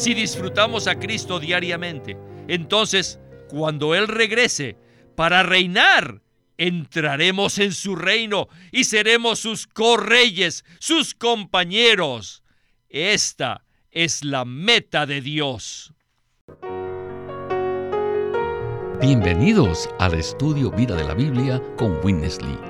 si disfrutamos a Cristo diariamente, entonces, cuando Él regrese para reinar, entraremos en su reino y seremos sus correyes, sus compañeros. Esta es la meta de Dios. Bienvenidos al estudio Vida de la Biblia con Winnesley.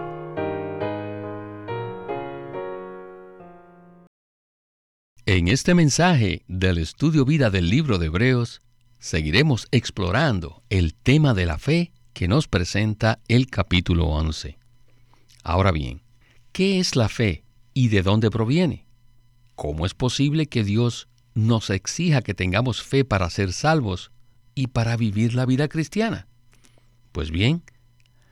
En este mensaje del estudio vida del libro de Hebreos, seguiremos explorando el tema de la fe que nos presenta el capítulo 11. Ahora bien, ¿qué es la fe y de dónde proviene? ¿Cómo es posible que Dios nos exija que tengamos fe para ser salvos y para vivir la vida cristiana? Pues bien,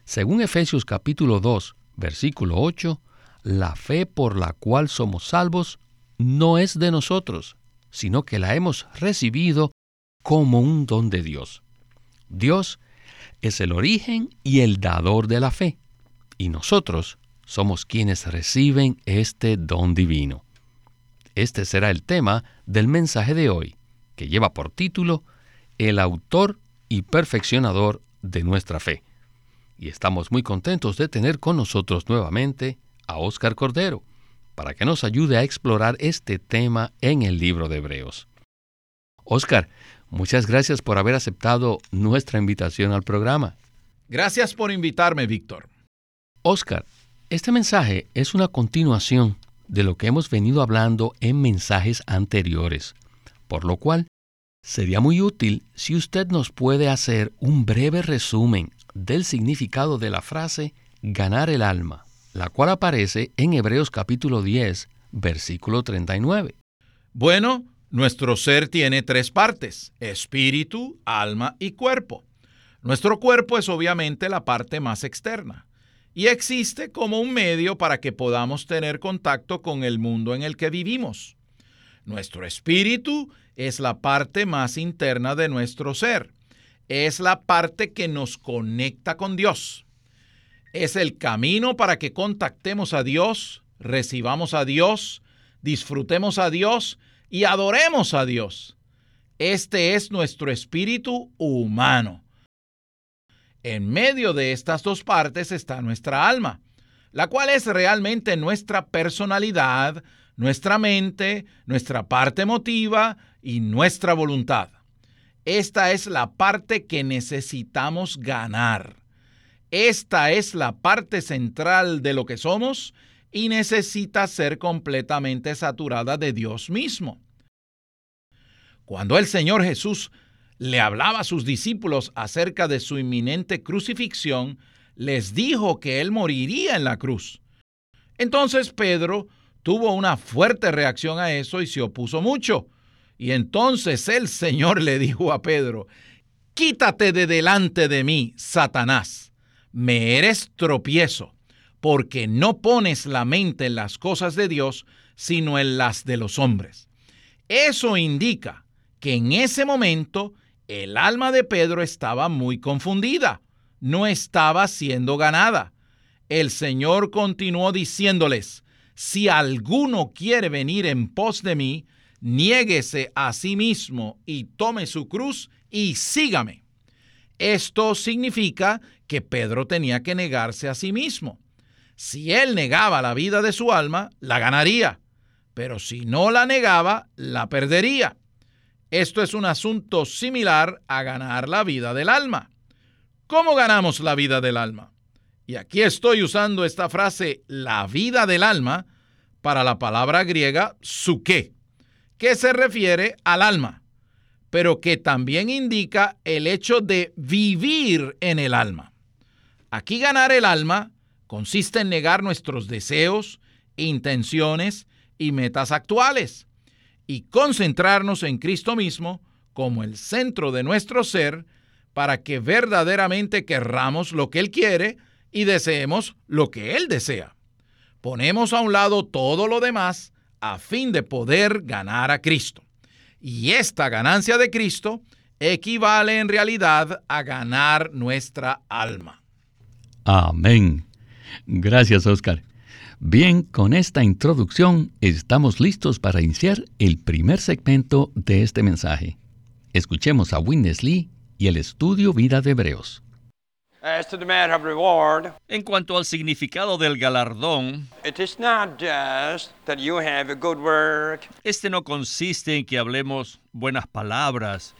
según Efesios capítulo 2, versículo 8, la fe por la cual somos salvos no es de nosotros, sino que la hemos recibido como un don de Dios. Dios es el origen y el dador de la fe, y nosotros somos quienes reciben este don divino. Este será el tema del mensaje de hoy, que lleva por título El autor y perfeccionador de nuestra fe. Y estamos muy contentos de tener con nosotros nuevamente a Óscar Cordero, para que nos ayude a explorar este tema en el libro de Hebreos. Oscar, muchas gracias por haber aceptado nuestra invitación al programa. Gracias por invitarme, Víctor. Oscar, este mensaje es una continuación de lo que hemos venido hablando en mensajes anteriores, por lo cual sería muy útil si usted nos puede hacer un breve resumen del significado de la frase ganar el alma la cual aparece en Hebreos capítulo 10, versículo 39. Bueno, nuestro ser tiene tres partes, espíritu, alma y cuerpo. Nuestro cuerpo es obviamente la parte más externa y existe como un medio para que podamos tener contacto con el mundo en el que vivimos. Nuestro espíritu es la parte más interna de nuestro ser. Es la parte que nos conecta con Dios es el camino para que contactemos a Dios, recibamos a Dios, disfrutemos a Dios y adoremos a Dios. Este es nuestro espíritu humano. En medio de estas dos partes está nuestra alma, la cual es realmente nuestra personalidad, nuestra mente, nuestra parte emotiva y nuestra voluntad. Esta es la parte que necesitamos ganar. Esta es la parte central de lo que somos y necesita ser completamente saturada de Dios mismo. Cuando el Señor Jesús le hablaba a sus discípulos acerca de su inminente crucifixión, les dijo que Él moriría en la cruz. Entonces Pedro tuvo una fuerte reacción a eso y se opuso mucho. Y entonces el Señor le dijo a Pedro, Quítate de delante de mí, Satanás me eres tropiezo, porque no pones la mente en las cosas de Dios, sino en las de los hombres. Eso indica que en ese momento el alma de Pedro estaba muy confundida, no estaba siendo ganada. El Señor continuó diciéndoles, si alguno quiere venir en pos de mí, niéguese a sí mismo y tome su cruz y sígame. Esto significa que Pedro tenía que negarse a sí mismo. Si él negaba la vida de su alma, la ganaría, pero si no la negaba, la perdería. Esto es un asunto similar a ganar la vida del alma. ¿Cómo ganamos la vida del alma? Y aquí estoy usando esta frase, la vida del alma, para la palabra griega suke, que se refiere al alma, pero que también indica el hecho de vivir en el alma. Aquí ganar el alma consiste en negar nuestros deseos, intenciones y metas actuales y concentrarnos en Cristo mismo como el centro de nuestro ser para que verdaderamente querramos lo que Él quiere y deseemos lo que Él desea. Ponemos a un lado todo lo demás a fin de poder ganar a Cristo. Y esta ganancia de Cristo equivale en realidad a ganar nuestra alma. Amén. Gracias, Oscar. Bien, con esta introducción estamos listos para iniciar el primer segmento de este mensaje. Escuchemos a Witness Lee y el estudio Vida de Hebreos. En cuanto al significado del galardón, este no consiste en que hablemos buenas palabras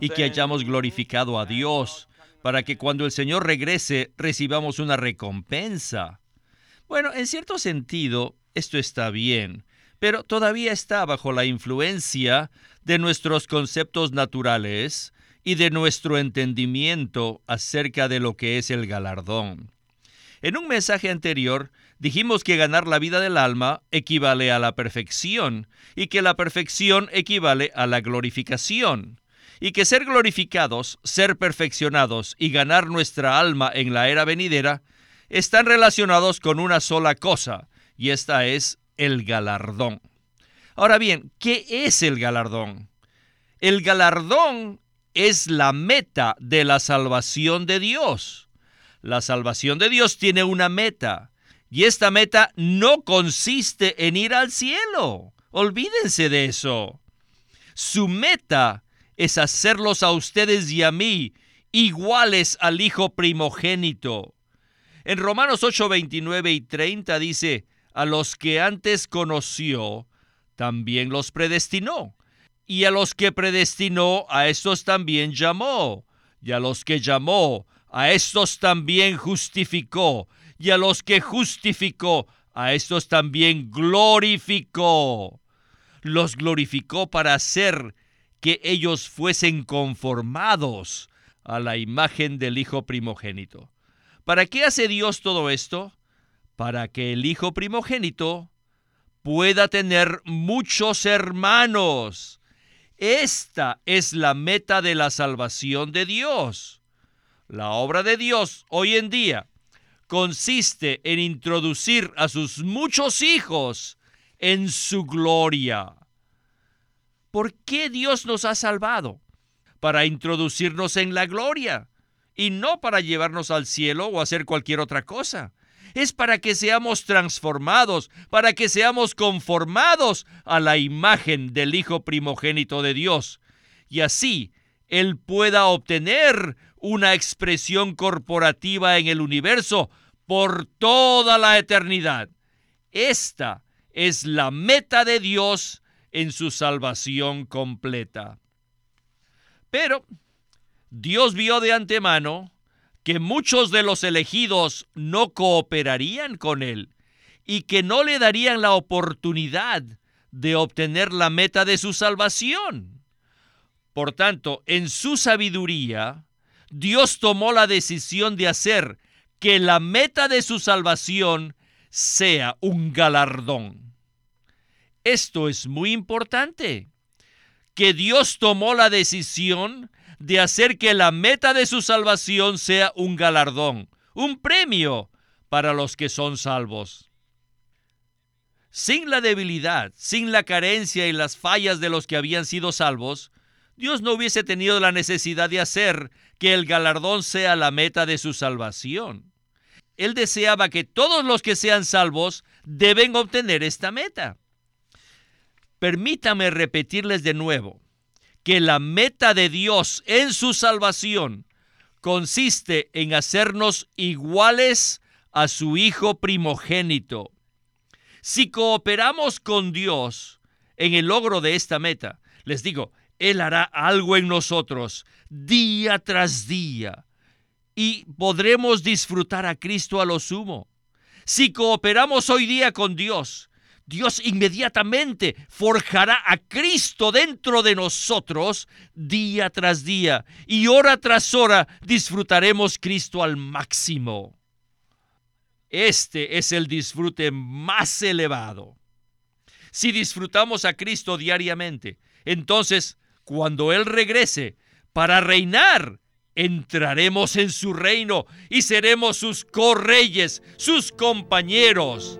y que hayamos glorificado a Dios para que cuando el Señor regrese recibamos una recompensa. Bueno, en cierto sentido, esto está bien, pero todavía está bajo la influencia de nuestros conceptos naturales y de nuestro entendimiento acerca de lo que es el galardón. En un mensaje anterior dijimos que ganar la vida del alma equivale a la perfección y que la perfección equivale a la glorificación y que ser glorificados, ser perfeccionados y ganar nuestra alma en la era venidera están relacionados con una sola cosa, y esta es el galardón. Ahora bien, ¿qué es el galardón? El galardón es la meta de la salvación de Dios. La salvación de Dios tiene una meta y esta meta no consiste en ir al cielo. Olvídense de eso. Su meta es hacerlos a ustedes y a mí iguales al Hijo primogénito. En Romanos 8, 29 y 30 dice, a los que antes conoció, también los predestinó. Y a los que predestinó, a estos también llamó. Y a los que llamó, a estos también justificó. Y a los que justificó, a estos también glorificó. Los glorificó para hacer que ellos fuesen conformados a la imagen del Hijo primogénito. ¿Para qué hace Dios todo esto? para que el Hijo primogénito pueda tener muchos hermanos. Esta es la meta de la salvación de Dios. La obra de Dios hoy en día consiste en introducir a sus muchos hijos en su gloria. ¿Por qué Dios nos ha salvado? Para introducirnos en la gloria y no para llevarnos al cielo o hacer cualquier otra cosa es para que seamos transformados, para que seamos conformados a la imagen del Hijo primogénito de Dios. Y así Él pueda obtener una expresión corporativa en el universo por toda la eternidad. Esta es la meta de Dios en su salvación completa. Pero Dios vio de antemano que muchos de los elegidos no cooperarían con él y que no le darían la oportunidad de obtener la meta de su salvación. Por tanto, en su sabiduría, Dios tomó la decisión de hacer que la meta de su salvación sea un galardón. Esto es muy importante, que Dios tomó la decisión de hacer que la meta de su salvación sea un galardón, un premio para los que son salvos. Sin la debilidad, sin la carencia y las fallas de los que habían sido salvos, Dios no hubiese tenido la necesidad de hacer que el galardón sea la meta de su salvación. Él deseaba que todos los que sean salvos deben obtener esta meta. Permítame repetirles de nuevo que la meta de Dios en su salvación consiste en hacernos iguales a su Hijo primogénito. Si cooperamos con Dios en el logro de esta meta, les digo, Él hará algo en nosotros día tras día y podremos disfrutar a Cristo a lo sumo. Si cooperamos hoy día con Dios, Dios inmediatamente forjará a Cristo dentro de nosotros día tras día y hora tras hora disfrutaremos Cristo al máximo. Este es el disfrute más elevado. Si disfrutamos a Cristo diariamente, entonces cuando Él regrese para reinar, entraremos en su reino y seremos sus correyes, sus compañeros.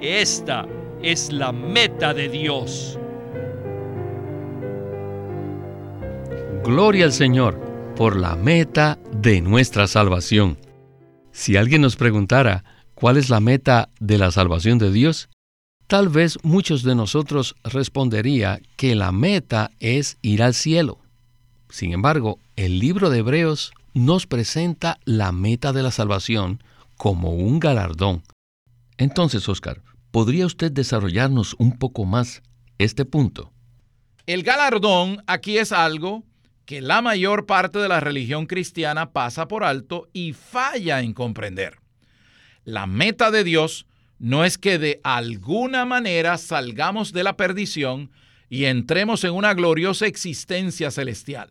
Esta es la meta de Dios. Gloria al Señor por la meta de nuestra salvación. Si alguien nos preguntara cuál es la meta de la salvación de Dios, tal vez muchos de nosotros respondería que la meta es ir al cielo. Sin embargo, el libro de Hebreos nos presenta la meta de la salvación como un galardón. Entonces, Oscar, ¿podría usted desarrollarnos un poco más este punto? El galardón aquí es algo que la mayor parte de la religión cristiana pasa por alto y falla en comprender. La meta de Dios no es que de alguna manera salgamos de la perdición y entremos en una gloriosa existencia celestial.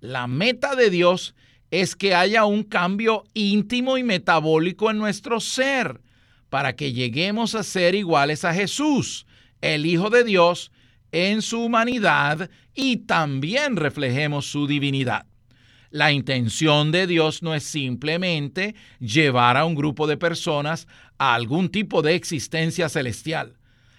La meta de Dios es que haya un cambio íntimo y metabólico en nuestro ser para que lleguemos a ser iguales a Jesús, el Hijo de Dios, en su humanidad y también reflejemos su divinidad. La intención de Dios no es simplemente llevar a un grupo de personas a algún tipo de existencia celestial.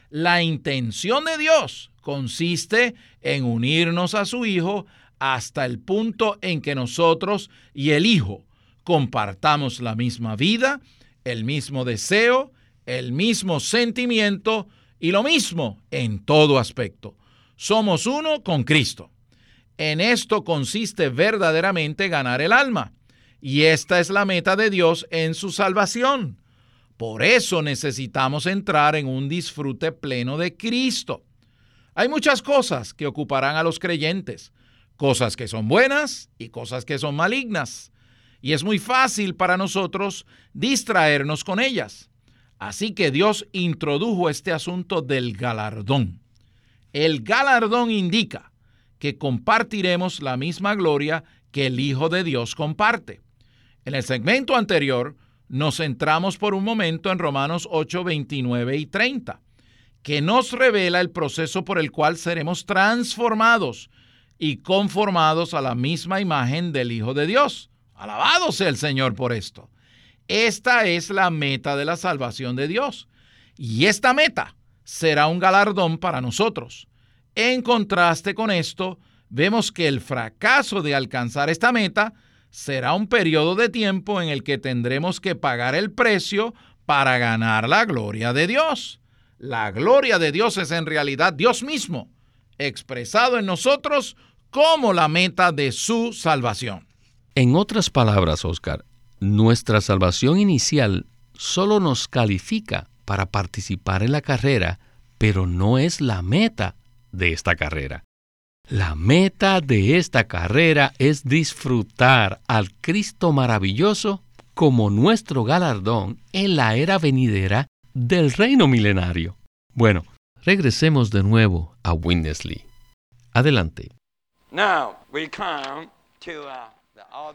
La intención de Dios consiste en unirnos a su Hijo hasta el punto en que nosotros y el Hijo compartamos la misma vida, el mismo deseo, el mismo sentimiento y lo mismo en todo aspecto. Somos uno con Cristo. En esto consiste verdaderamente ganar el alma. Y esta es la meta de Dios en su salvación. Por eso necesitamos entrar en un disfrute pleno de Cristo. Hay muchas cosas que ocuparán a los creyentes, cosas que son buenas y cosas que son malignas. Y es muy fácil para nosotros distraernos con ellas. Así que Dios introdujo este asunto del galardón. El galardón indica que compartiremos la misma gloria que el Hijo de Dios comparte. En el segmento anterior nos centramos por un momento en Romanos 8, 29 y 30, que nos revela el proceso por el cual seremos transformados y conformados a la misma imagen del Hijo de Dios. Alabado sea el Señor por esto. Esta es la meta de la salvación de Dios. Y esta meta será un galardón para nosotros. En contraste con esto, vemos que el fracaso de alcanzar esta meta será un periodo de tiempo en el que tendremos que pagar el precio para ganar la gloria de Dios. La gloria de Dios es en realidad Dios mismo, expresado en nosotros como la meta de su salvación. En otras palabras, Oscar, nuestra salvación inicial solo nos califica para participar en la carrera, pero no es la meta de esta carrera. La meta de esta carrera es disfrutar al Cristo maravilloso como nuestro galardón en la era venidera del reino milenario. Bueno, regresemos de nuevo a Winnesley. Adelante. Uh,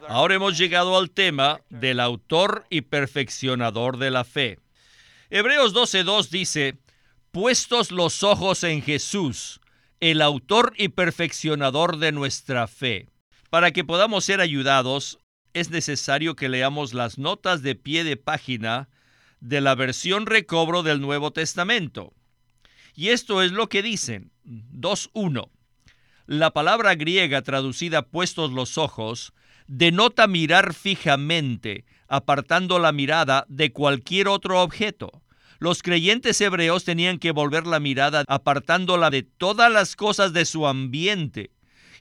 Ahora hemos llegado al tema del autor y perfeccionador de la fe. Hebreos 12.2 dice, puestos los ojos en Jesús, el autor y perfeccionador de nuestra fe. Para que podamos ser ayudados, es necesario que leamos las notas de pie de página de la versión recobro del Nuevo Testamento. Y esto es lo que dicen. 2.1. La palabra griega traducida puestos los ojos denota mirar fijamente, apartando la mirada de cualquier otro objeto. Los creyentes hebreos tenían que volver la mirada apartándola de todas las cosas de su ambiente,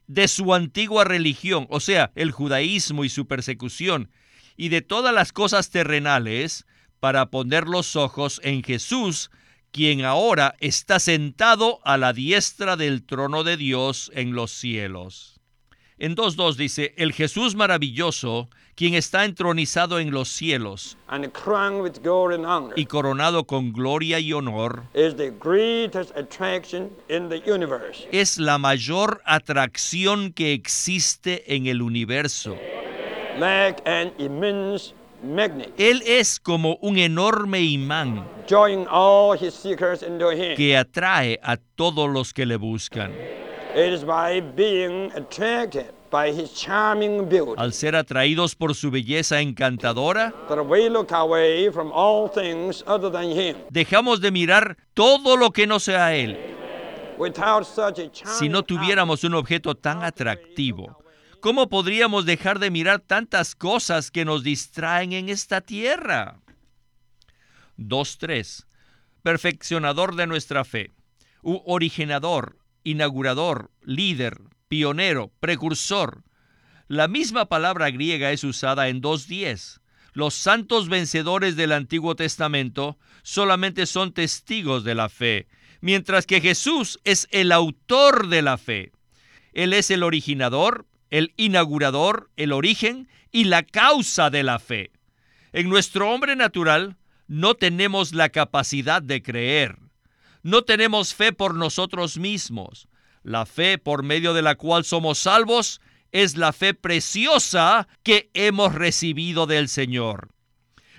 de su antigua religión, o sea, el judaísmo y su persecución, y de todas las cosas terrenales, para poner los ojos en Jesús, quien ahora está sentado a la diestra del trono de Dios en los cielos. En 2.2 dice, el Jesús maravilloso, quien está entronizado en los cielos y coronado con gloria y honor, es la mayor atracción que existe en el universo. Él es como un enorme imán que atrae a todos los que le buscan. Al ser atraídos por su belleza encantadora, dejamos de mirar todo lo que no sea Él. Si no tuviéramos un objeto tan atractivo, ¿cómo podríamos dejar de mirar tantas cosas que nos distraen en esta tierra? 2.3. Perfeccionador de nuestra fe, u originador, inaugurador, líder, pionero, precursor. La misma palabra griega es usada en 2.10. Los santos vencedores del Antiguo Testamento solamente son testigos de la fe, mientras que Jesús es el autor de la fe. Él es el originador, el inaugurador, el origen y la causa de la fe. En nuestro hombre natural no tenemos la capacidad de creer. No tenemos fe por nosotros mismos. La fe por medio de la cual somos salvos es la fe preciosa que hemos recibido del Señor.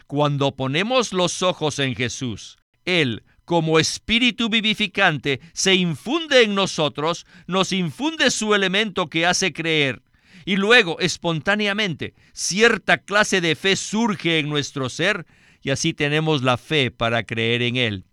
Cuando ponemos los ojos en Jesús, Él, como espíritu vivificante, se infunde en nosotros, nos infunde su elemento que hace creer, y luego, espontáneamente, cierta clase de fe surge en nuestro ser, y así tenemos la fe para creer en Él.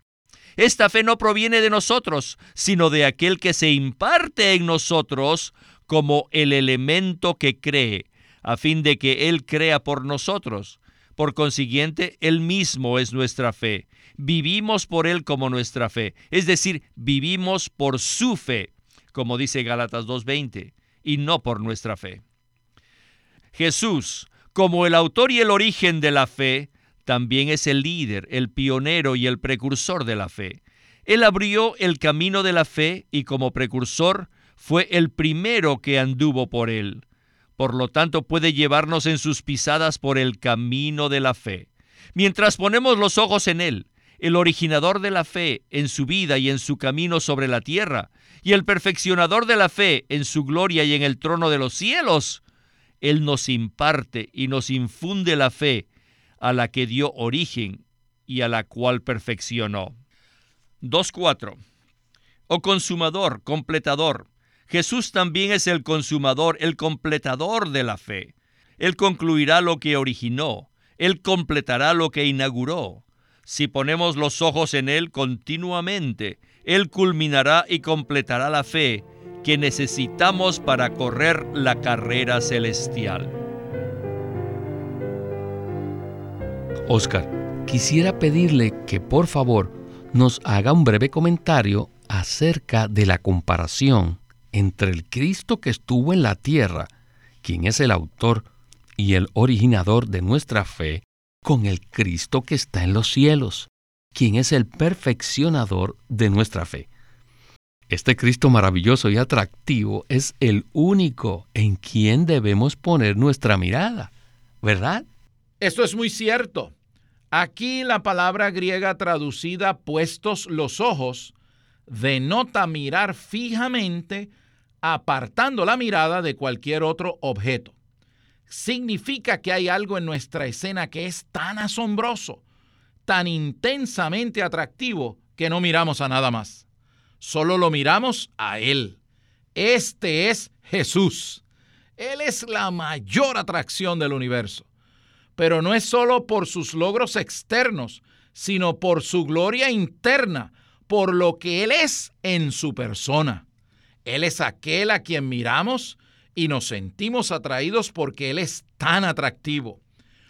Esta fe no proviene de nosotros, sino de aquel que se imparte en nosotros como el elemento que cree, a fin de que Él crea por nosotros. Por consiguiente, Él mismo es nuestra fe. Vivimos por Él como nuestra fe, es decir, vivimos por su fe, como dice Gálatas 2.20, y no por nuestra fe. Jesús, como el autor y el origen de la fe, también es el líder, el pionero y el precursor de la fe. Él abrió el camino de la fe y como precursor fue el primero que anduvo por él. Por lo tanto, puede llevarnos en sus pisadas por el camino de la fe. Mientras ponemos los ojos en él, el originador de la fe en su vida y en su camino sobre la tierra, y el perfeccionador de la fe en su gloria y en el trono de los cielos, Él nos imparte y nos infunde la fe a la que dio origen y a la cual perfeccionó. 2.4. O consumador, completador. Jesús también es el consumador, el completador de la fe. Él concluirá lo que originó, Él completará lo que inauguró. Si ponemos los ojos en Él continuamente, Él culminará y completará la fe que necesitamos para correr la carrera celestial. Oscar, quisiera pedirle que por favor nos haga un breve comentario acerca de la comparación entre el Cristo que estuvo en la tierra, quien es el autor y el originador de nuestra fe, con el Cristo que está en los cielos, quien es el perfeccionador de nuestra fe. Este Cristo maravilloso y atractivo es el único en quien debemos poner nuestra mirada, ¿verdad? Esto es muy cierto. Aquí la palabra griega traducida puestos los ojos denota mirar fijamente apartando la mirada de cualquier otro objeto. Significa que hay algo en nuestra escena que es tan asombroso, tan intensamente atractivo, que no miramos a nada más. Solo lo miramos a Él. Este es Jesús. Él es la mayor atracción del universo pero no es solo por sus logros externos, sino por su gloria interna, por lo que Él es en su persona. Él es aquel a quien miramos y nos sentimos atraídos porque Él es tan atractivo.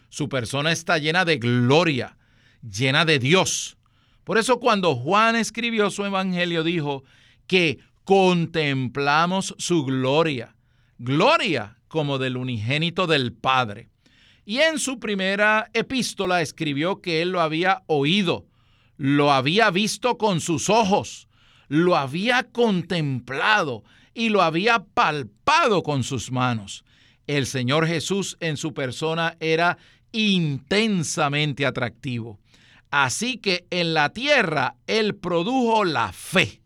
Su persona está llena de gloria, llena de Dios. Por eso cuando Juan escribió su evangelio dijo que contemplamos su gloria, gloria como del unigénito del Padre. Y en su primera epístola escribió que él lo había oído, lo había visto con sus ojos, lo había contemplado y lo había palpado con sus manos. El Señor Jesús en su persona era intensamente atractivo. Así que en la tierra Él produjo la fe.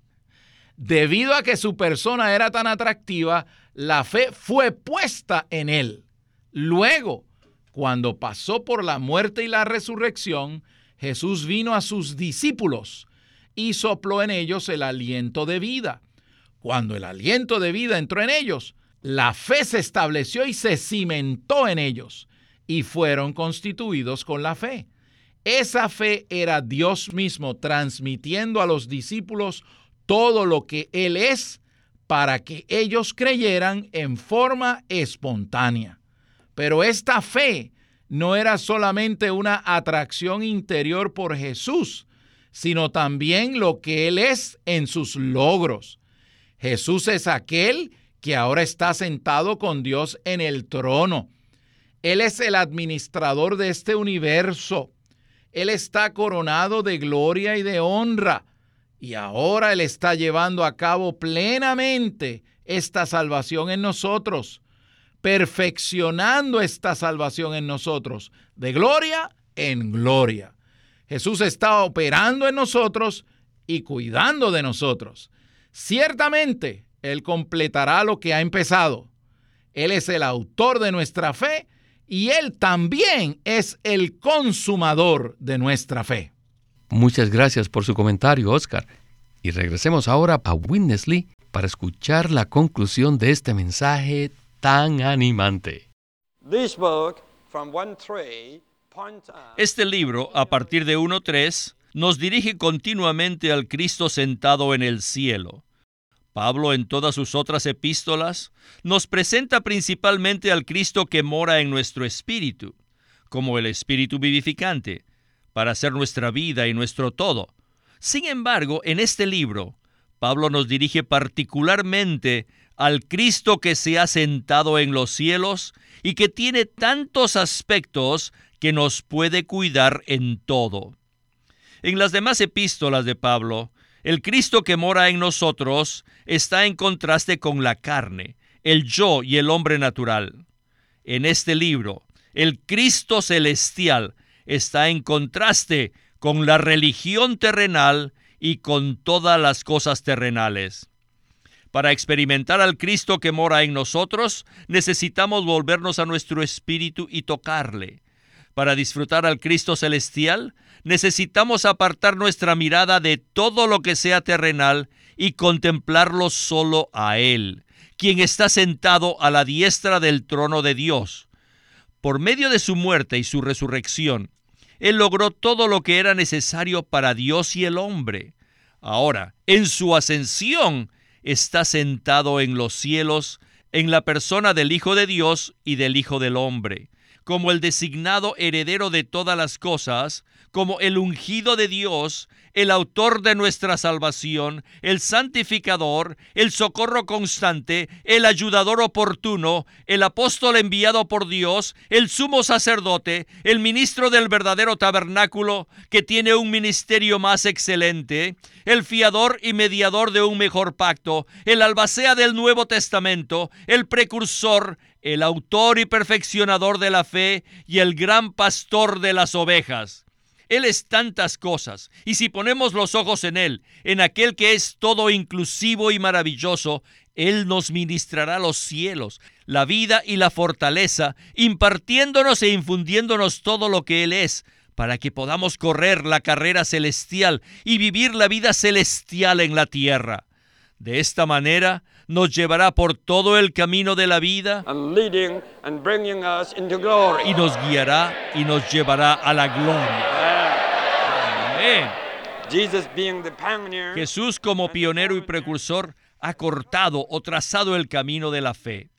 Debido a que su persona era tan atractiva, la fe fue puesta en Él. Luego, cuando pasó por la muerte y la resurrección, Jesús vino a sus discípulos y sopló en ellos el aliento de vida. Cuando el aliento de vida entró en ellos, la fe se estableció y se cimentó en ellos, y fueron constituidos con la fe. Esa fe era Dios mismo transmitiendo a los discípulos todo lo que Él es para que ellos creyeran en forma espontánea. Pero esta fe no era solamente una atracción interior por Jesús, sino también lo que Él es en sus logros. Jesús es aquel que ahora está sentado con Dios en el trono. Él es el administrador de este universo. Él está coronado de gloria y de honra. Y ahora Él está llevando a cabo plenamente esta salvación en nosotros, perfeccionando esta salvación en nosotros, de gloria en gloria. Jesús está operando en nosotros y cuidando de nosotros. Ciertamente, Él completará lo que ha empezado. Él es el autor de nuestra fe y Él también es el consumador de nuestra fe. Muchas gracias por su comentario, Oscar. Y regresemos ahora a Witness para escuchar la conclusión de este mensaje tan animante. Este libro, a partir de 1.3, nos dirige continuamente al Cristo sentado en el cielo. Pablo en todas sus otras epístolas nos presenta principalmente al Cristo que mora en nuestro espíritu, como el espíritu vivificante, para ser nuestra vida y nuestro todo. Sin embargo, en este libro, Pablo nos dirige particularmente al Cristo que se ha sentado en los cielos y que tiene tantos aspectos que nos puede cuidar en todo. En las demás epístolas de Pablo, el Cristo que mora en nosotros está en contraste con la carne, el yo y el hombre natural. En este libro, el Cristo celestial está en contraste con la religión terrenal y con todas las cosas terrenales. Para experimentar al Cristo que mora en nosotros, necesitamos volvernos a nuestro espíritu y tocarle. Para disfrutar al Cristo celestial, necesitamos apartar nuestra mirada de todo lo que sea terrenal y contemplarlo solo a Él, quien está sentado a la diestra del trono de Dios. Por medio de su muerte y su resurrección, Él logró todo lo que era necesario para Dios y el hombre. Ahora, en su ascensión, está sentado en los cielos, en la persona del Hijo de Dios y del Hijo del Hombre como el designado heredero de todas las cosas, como el ungido de Dios, el autor de nuestra salvación, el santificador, el socorro constante, el ayudador oportuno, el apóstol enviado por Dios, el sumo sacerdote, el ministro del verdadero tabernáculo, que tiene un ministerio más excelente, el fiador y mediador de un mejor pacto, el albacea del Nuevo Testamento, el precursor, el autor y perfeccionador de la fe y el gran pastor de las ovejas. Él es tantas cosas, y si ponemos los ojos en Él, en aquel que es todo inclusivo y maravilloso, Él nos ministrará los cielos, la vida y la fortaleza, impartiéndonos e infundiéndonos todo lo que Él es, para que podamos correr la carrera celestial y vivir la vida celestial en la tierra. De esta manera nos llevará por todo el camino de la vida y nos guiará y nos llevará a la gloria. Jesús como pionero y precursor ha cortado o trazado el camino de la fe.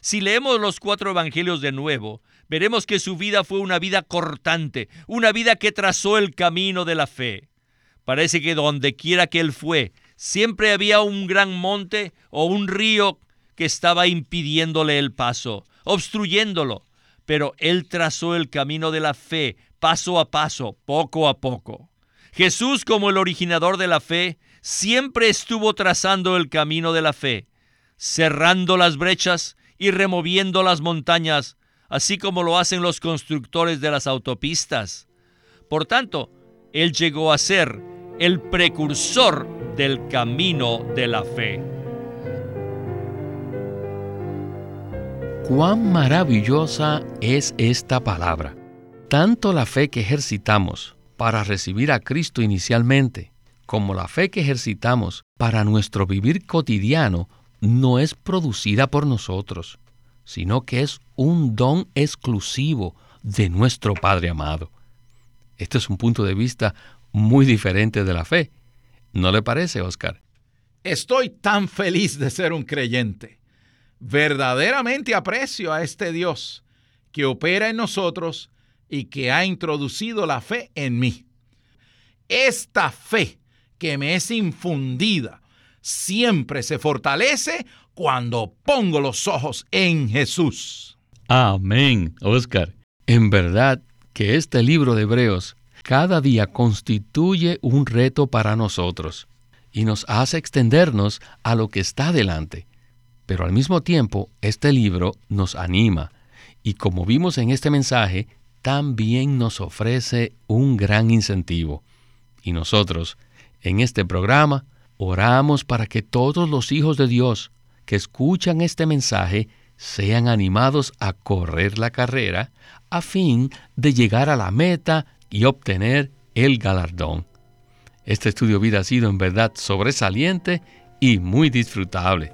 Si leemos los cuatro evangelios de nuevo, veremos que su vida fue una vida cortante, una vida que trazó el camino de la fe. Parece que donde quiera que él fue, siempre había un gran monte o un río que estaba impidiéndole el paso, obstruyéndolo, pero él trazó el camino de la fe paso a paso, poco a poco. Jesús, como el originador de la fe, siempre estuvo trazando el camino de la fe, cerrando las brechas y removiendo las montañas, así como lo hacen los constructores de las autopistas. Por tanto, Él llegó a ser el precursor del camino de la fe. Cuán maravillosa es esta palabra. Tanto la fe que ejercitamos para recibir a Cristo inicialmente, como la fe que ejercitamos para nuestro vivir cotidiano no es producida por nosotros, sino que es un don exclusivo de nuestro Padre amado. Este es un punto de vista muy diferente de la fe. ¿No le parece, Oscar? Estoy tan feliz de ser un creyente. Verdaderamente aprecio a este Dios que opera en nosotros y que ha introducido la fe en mí. Esta fe que me es infundida siempre se fortalece cuando pongo los ojos en Jesús. Amén, Oscar. En verdad que este libro de Hebreos cada día constituye un reto para nosotros y nos hace extendernos a lo que está delante. Pero al mismo tiempo, este libro nos anima y como vimos en este mensaje, también nos ofrece un gran incentivo. Y nosotros, en este programa, oramos para que todos los hijos de Dios que escuchan este mensaje sean animados a correr la carrera a fin de llegar a la meta y obtener el galardón. Este estudio vida ha sido en verdad sobresaliente y muy disfrutable.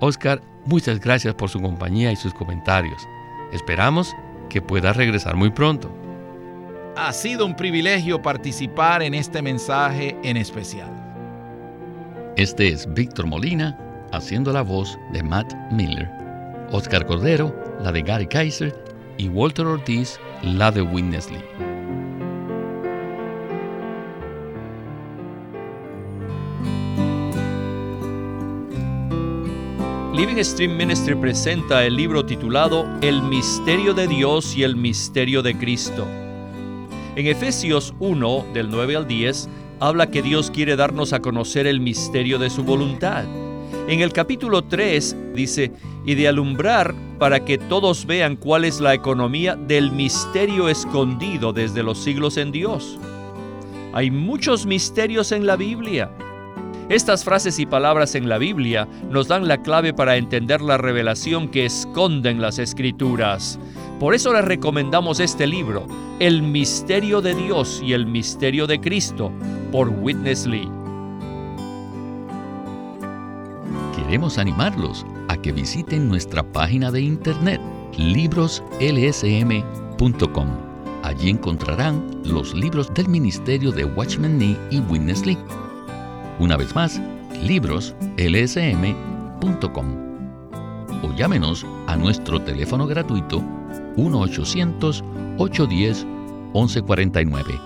Oscar, muchas gracias por su compañía y sus comentarios. Esperamos que pueda regresar muy pronto. Ha sido un privilegio participar en este mensaje en especial. Este es Víctor Molina haciendo la voz de Matt Miller, Oscar Cordero, la de Gary Kaiser y Walter Ortiz, la de Witness Lee. Living Stream Ministry presenta el libro titulado El misterio de Dios y el misterio de Cristo. En Efesios 1, del 9 al 10, habla que Dios quiere darnos a conocer el misterio de su voluntad. En el capítulo 3 dice, y de alumbrar para que todos vean cuál es la economía del misterio escondido desde los siglos en Dios. Hay muchos misterios en la Biblia estas frases y palabras en la Biblia nos dan la clave para entender la revelación que esconden las escrituras. Por eso les recomendamos este libro, El misterio de Dios y el misterio de Cristo, por Witness Lee. Queremos animarlos a que visiten nuestra página de internet, libroslsm.com. Allí encontrarán los libros del ministerio de Watchman Nee y Witness Lee una vez más, libroslsm.com o llámenos a nuestro teléfono gratuito 1-800-810-1149.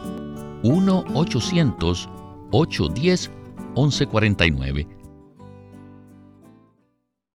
1-800-810-1149